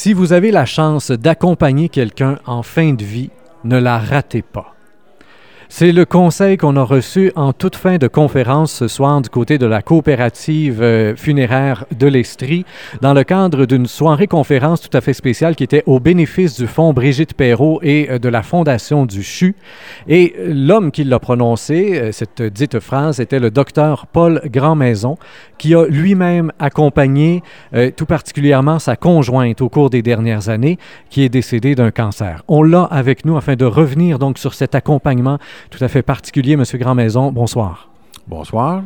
Si vous avez la chance d'accompagner quelqu'un en fin de vie, ne la ratez pas. C'est le conseil qu'on a reçu en toute fin de conférence ce soir du côté de la coopérative euh, funéraire de l'Estrie, dans le cadre d'une soirée conférence tout à fait spéciale qui était au bénéfice du fonds Brigitte Perrault et euh, de la Fondation du CHU. Et l'homme qui l'a prononcé, euh, cette dite phrase, était le docteur Paul Grandmaison, qui a lui-même accompagné tout particulièrement sa conjointe au cours des dernières années, qui est décédée d'un cancer. On l'a avec nous afin de revenir donc sur cet accompagnement tout à fait particulier. Monsieur Grandmaison, bonsoir. Bonsoir.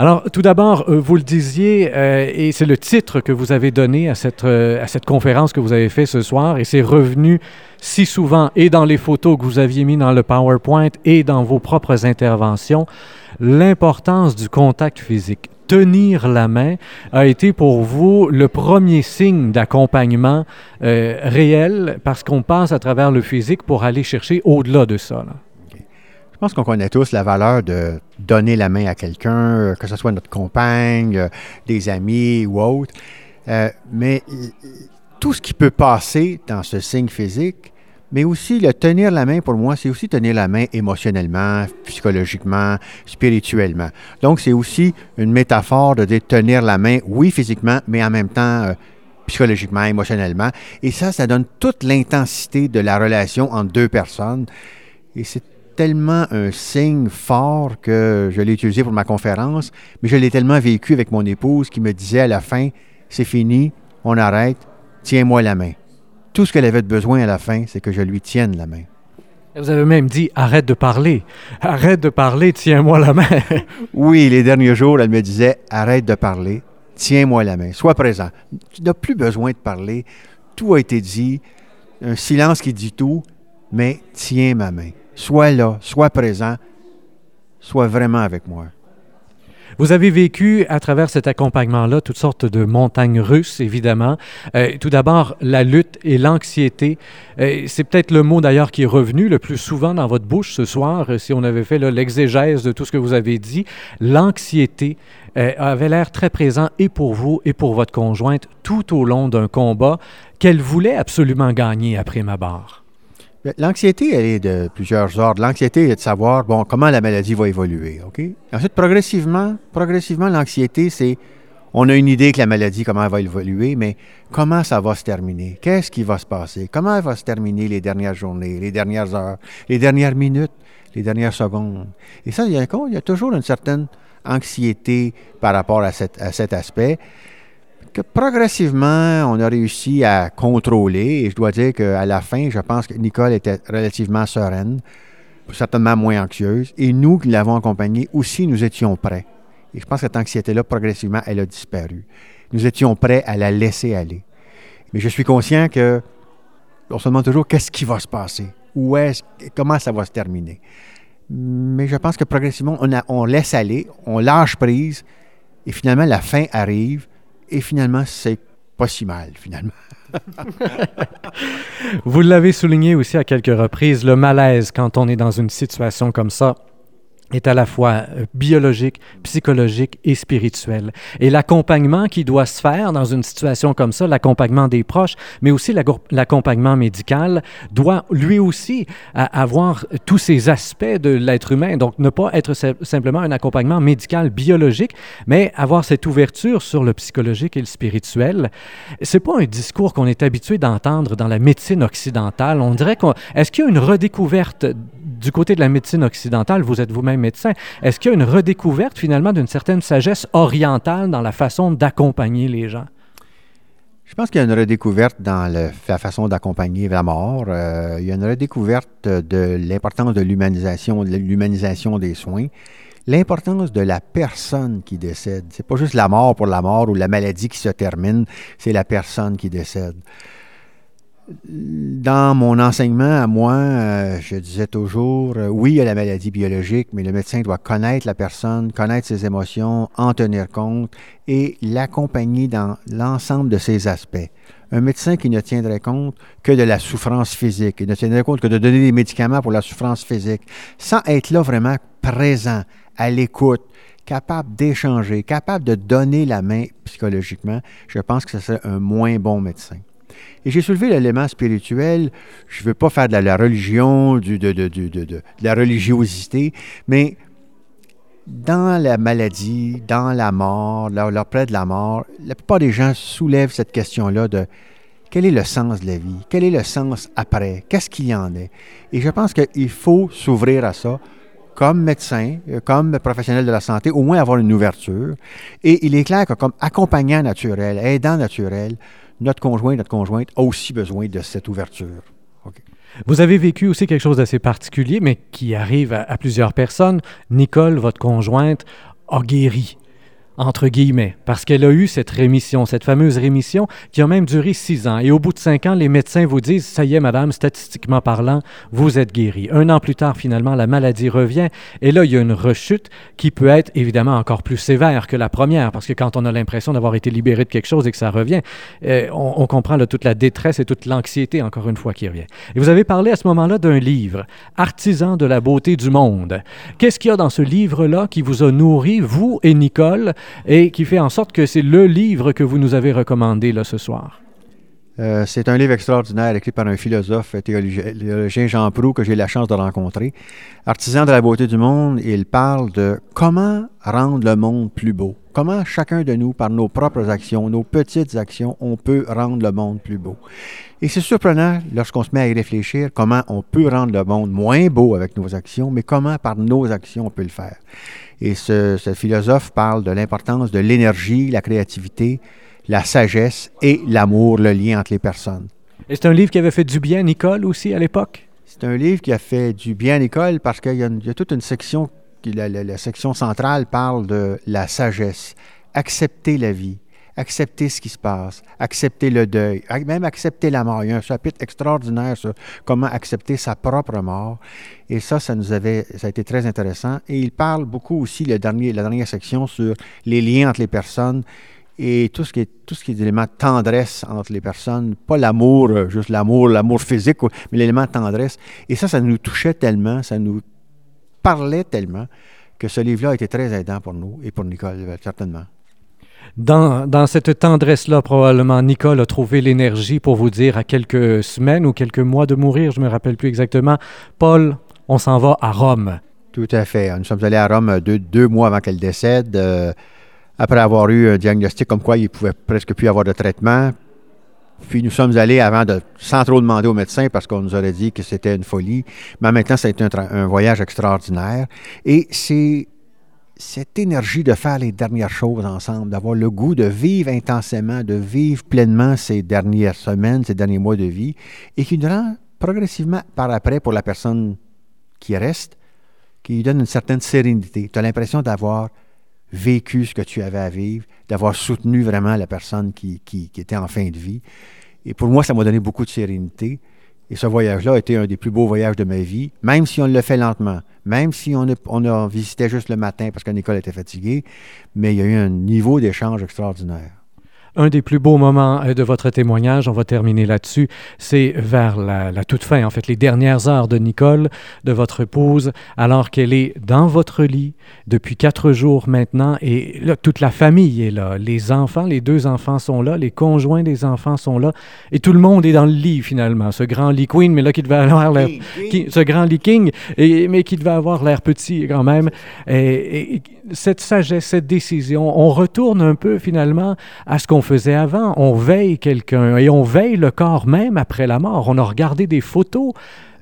Alors, tout d'abord, euh, vous le disiez, euh, et c'est le titre que vous avez donné à cette, euh, à cette conférence que vous avez faite ce soir, et c'est revenu si souvent, et dans les photos que vous aviez mis dans le PowerPoint, et dans vos propres interventions, l'importance du contact physique. Tenir la main a été pour vous le premier signe d'accompagnement réel, parce qu'on passe à travers le physique pour aller chercher au-delà de ça. Je pense qu'on connaît tous la valeur de donner la main à quelqu'un, que ce soit notre compagne, euh, des amis ou autre. Euh, mais tout ce qui peut passer dans ce signe physique, mais aussi le tenir la main, pour moi, c'est aussi tenir la main émotionnellement, psychologiquement, spirituellement. Donc, c'est aussi une métaphore de tenir la main, oui, physiquement, mais en même temps, euh, psychologiquement, émotionnellement. Et ça, ça donne toute l'intensité de la relation entre deux personnes. Et c'est tellement un signe fort que je l'ai utilisé pour ma conférence, mais je l'ai tellement vécu avec mon épouse qui me disait à la fin, c'est fini, on arrête, tiens-moi la main. Tout ce qu'elle avait de besoin à la fin, c'est que je lui tienne la main. Vous avez même dit arrête de parler. Arrête de parler, tiens-moi la main. oui, les derniers jours, elle me disait arrête de parler, tiens-moi la main. Sois présent. Tu n'as plus besoin de parler. Tout a été dit. Un silence qui dit tout, mais tiens ma main sois là, sois présent, sois vraiment avec moi. Vous avez vécu à travers cet accompagnement-là toutes sortes de montagnes russes, évidemment. Euh, tout d'abord, la lutte et l'anxiété. Euh, c'est peut-être le mot d'ailleurs qui est revenu le plus souvent dans votre bouche ce soir, euh, si on avait fait l'exégèse de tout ce que vous avez dit. L'anxiété avait l'air très présent et pour vous et pour votre conjointe tout au long d'un combat qu'elle voulait absolument gagner après ma barre. L'anxiété, elle est de plusieurs ordres. L'anxiété est de savoir, bon, comment la maladie va évoluer, OK? Ensuite, progressivement, progressivement, l'anxiété, c'est, on a une idée que la maladie, comment elle va évoluer, mais comment ça va se terminer? Qu'est-ce qui va se passer? Comment elle va se terminer les dernières journées, les dernières heures, les dernières minutes, les dernières secondes? Et ça, il y a toujours une certaine anxiété par rapport à cet aspect que progressivement, on a réussi à contrôler. Et je dois dire qu'à la fin, je pense que Nicole était relativement sereine, certainement moins anxieuse. Et nous qui l'avons accompagnée aussi, nous étions prêts. Et je pense que cette anxiété-là, progressivement, elle a disparu. Nous étions prêts à la laisser aller. Mais je suis conscient que on se demande toujours qu'est-ce qui va se passer, où est comment ça va se terminer? Mais je pense que progressivement, on, on laisse aller, on lâche prise, et finalement, la fin arrive et finalement, c'est pas si mal, finalement. Vous l'avez souligné aussi à quelques reprises, le malaise quand on est dans une situation comme ça est à la fois euh, biologique, psychologique et spirituel. Et l'accompagnement qui doit se faire dans une situation comme ça, l'accompagnement des proches, mais aussi l'accompagnement médical, doit lui aussi avoir tous ces aspects de l'être humain. Donc, ne pas être simplement un accompagnement médical biologique, mais avoir cette ouverture sur le psychologique et le spirituel. C'est pas un discours qu'on est habitué d'entendre dans la médecine occidentale. On dirait qu'on... Est-ce qu'il y a une redécouverte du côté de la médecine occidentale? Vous êtes vous-même médecin. Est-ce qu'il y a une redécouverte finalement d'une certaine sagesse orientale dans la façon d'accompagner les gens? Je pense qu'il y a une redécouverte dans la façon d'accompagner la mort. Euh, il y a une redécouverte de l'importance de l'humanisation, de l'humanisation des soins, l'importance de la personne qui décède. C'est pas juste la mort pour la mort ou la maladie qui se termine, c'est la personne qui décède dans mon enseignement à moi, euh, je disais toujours, euh, oui, a la maladie biologique, mais le médecin doit connaître la personne, connaître ses émotions, en tenir compte et l'accompagner dans l'ensemble de ses aspects. Un médecin qui ne tiendrait compte que de la souffrance physique, il ne tiendrait compte que de donner des médicaments pour la souffrance physique, sans être là vraiment présent, à l'écoute, capable d'échanger, capable de donner la main psychologiquement, je pense que ce serait un moins bon médecin. Et j'ai soulevé l'élément spirituel. Je ne veux pas faire de la, religion, de, la religiosité, mais dans la maladie, dans la mort, là, près de la mort, la plupart des gens soulèvent cette question-là de quel est le sens de la vie? Quel est le sens après? Qu'est-ce qu'il y en est? Et je pense qu'il faut s'ouvrir à ça comme médecin, euh, comme professionnel de la santé, au moins avoir une ouverture. Et il est clair que comme accompagnant naturel, aidant naturel, notre conjoint, notre conjointe a aussi besoin de cette ouverture. Vous avez vécu aussi quelque chose d'assez particulier, mais qui arrive à, plusieurs personnes. Nicole, votre conjointe, a guéri entre guillemets, parce qu'elle a eu cette rémission, cette fameuse rémission qui a même duré six ans. Et au bout de cinq ans, les médecins vous disent, ça y est, madame, statistiquement parlant, vous êtes guérie. Un an plus tard, finalement, la maladie revient. Et là, il y a une rechute qui peut être évidemment encore plus sévère que la première, parce que quand on a l'impression d'avoir été libéré de quelque chose et que ça revient, euh, on, comprend toute la détresse et toute l'anxiété, encore une fois, qui revient. Et vous avez parlé à ce moment-là d'un livre, Artisan de la beauté du monde. Qu'est-ce qu'il y a dans ce livre-là qui vous a nourri, vous et Nicole, et qui fait en sorte que c'est le livre que vous nous avez recommandé là ce soir. Euh, c'est un livre extraordinaire écrit par un philosophe théologien, Jean Proux que j'ai la chance de rencontrer. Artisan de la beauté du monde, il parle de comment rendre le monde plus beau. Comment chacun de nous, par nos propres actions, nos petites actions, on peut rendre le monde plus beau? Et c'est surprenant lorsqu'on se met à y réfléchir comment on peut rendre le monde moins beau avec nos actions, mais comment par nos actions on peut le faire. Et ce, philosophe parle de l'importance de l'énergie, la créativité, la sagesse et l'amour, le lien entre les personnes. Et c'est un livre qui avait fait du bien à Nicole aussi à l'époque? C'est un livre qui a fait du bien à Nicole parce qu'il y, a toute une section, la, section centrale parle de la sagesse, accepter la vie, accepter ce qui se passe, accepter le deuil, même accepter la mort. Il y a un chapitre extraordinaire sur comment accepter sa propre mort. Et ça, ça nous avait, ça a été très intéressant. Et il parle beaucoup aussi, le la dernière section, sur les liens entre les personnes et tout ce qui est tout ce qui est l'élément de tendresse entre les personnes, pas l'amour, euh, juste l'amour, l'amour physique, mais l'élément de tendresse. Et ça, ça nous touchait tellement, ça nous parlait tellement que ce livre-là a été très aidant pour nous et pour Nicole, certainement. Dans, cette tendresse-là, probablement, Nicole a trouvé l'énergie pour vous dire à quelques semaines ou quelques mois de mourir, je ne me rappelle plus exactement, Paul, on s'en va à Rome. Tout à fait. Nous sommes allés à Rome deux, mois avant qu'elle décède, euh, après avoir eu un diagnostic comme quoi il ne pouvait presque plus avoir de traitement. Puis nous sommes allés avant de, sans trop demander au médecin parce qu'on nous aurait dit que c'était une folie. Mais maintenant, été un, un voyage extraordinaire. Et c'est cette énergie de faire les dernières choses ensemble, d'avoir le goût de vivre intensément, de vivre pleinement ces dernières semaines, ces derniers mois de vie, et qui nous rend progressivement par après pour la personne qui reste, qui lui donne une certaine sérénité. Tu as l'impression d'avoir vécu ce que tu avais à vivre, d'avoir soutenu vraiment la personne qui, qui, était en fin de vie. Et pour moi, ça m'a donné beaucoup de sérénité. Et ce voyage-là a été un des plus beaux voyages de ma vie, même si on le fait lentement, même si on a, on a visité juste le matin parce que Nicole était fatiguée, mais il y a eu un niveau d'échange extraordinaire un des plus beaux moments euh, de votre témoignage, on va terminer là-dessus, c'est vers la, toute fin, en fait, les dernières heures de Nicole, de votre épouse, alors qu'elle est dans votre lit depuis quatre jours maintenant, et là, toute la famille est là, les enfants, les deux enfants sont là, les conjoints des enfants sont là, et tout le monde est dans le lit finalement, ce grand lit queen, mais là qui devait avoir l'air, ce grand lit king, et, mais qui devait avoir l'air petit quand même, et, cette sagesse, cette décision, on retourne un peu finalement à ce qu'on faisait avant. On veille quelqu'un et on veille le corps même après la mort. On a regardé des photos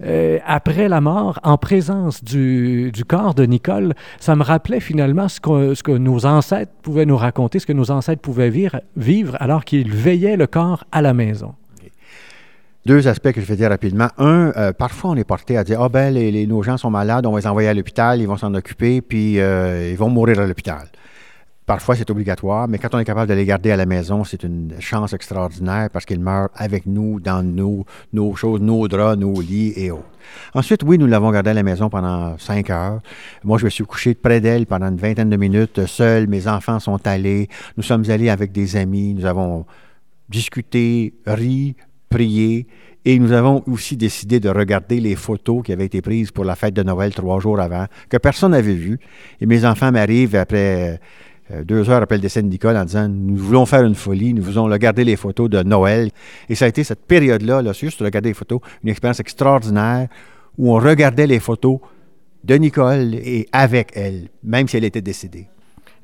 euh, après la mort en présence du, corps de Nicole. Ça me rappelait finalement ce que, ce que, nos ancêtres pouvaient nous raconter, ce que nos ancêtres pouvaient vivre, vivre alors qu'ils veillaient le corps à la maison. Deux aspects que je vais dire rapidement. Un, euh, parfois on est porté à dire Ah ben, les, nos gens sont malades, on va les envoyer à l'hôpital, ils vont s'en occuper, puis euh, ils vont mourir à l'hôpital. Parfois, c'est obligatoire, mais quand on est capable de les garder à la maison, c'est une chance extraordinaire parce qu'ils meurent avec nous, dans nos, choses, nos draps, nos lits et autres. Ensuite, oui, nous l'avons gardé à la maison pendant cinq heures. Moi, je me suis couché près d'elle pendant une vingtaine de minutes, seul. Mes enfants sont allés. Nous sommes allés avec des amis. Nous avons discuté, ri, prié. Et nous avons aussi décidé de regarder les photos qui avaient été prises pour la fête de Noël trois jours avant, que personne n'avait vues. Et mes enfants m'arrivent après euh, deux heures après le décès de Nicole en disant Nous voulons faire une folie, nous voulons regarder les photos de Noël. Et ça a été cette période-là, là, juste regarder les photos, une expérience extraordinaire où on regardait les photos de Nicole et avec elle, même si elle était décédée.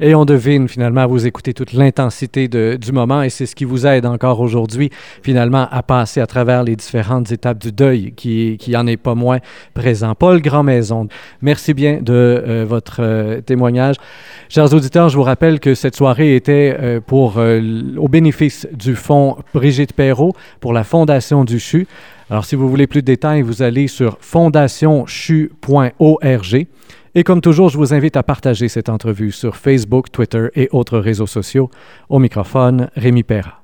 Et on devine finalement vous écouter toute l'intensité du moment et c'est ce qui vous aide encore aujourd'hui finalement à passer à travers les différentes étapes du deuil qui, qui en est pas moins présent. Paul Grand-Maison, merci bien de euh, votre euh, témoignage. Chers auditeurs, je vous rappelle que cette soirée était euh, pour au bénéfice du fonds Brigitte Perrault pour la Fondation du CHU. Alors si vous voulez plus de détails, vous allez sur fondationchu.org. Et comme toujours, je vous invite à partager cette entrevue sur Facebook, Twitter et autres réseaux sociaux. Au microphone, Rémi Perra.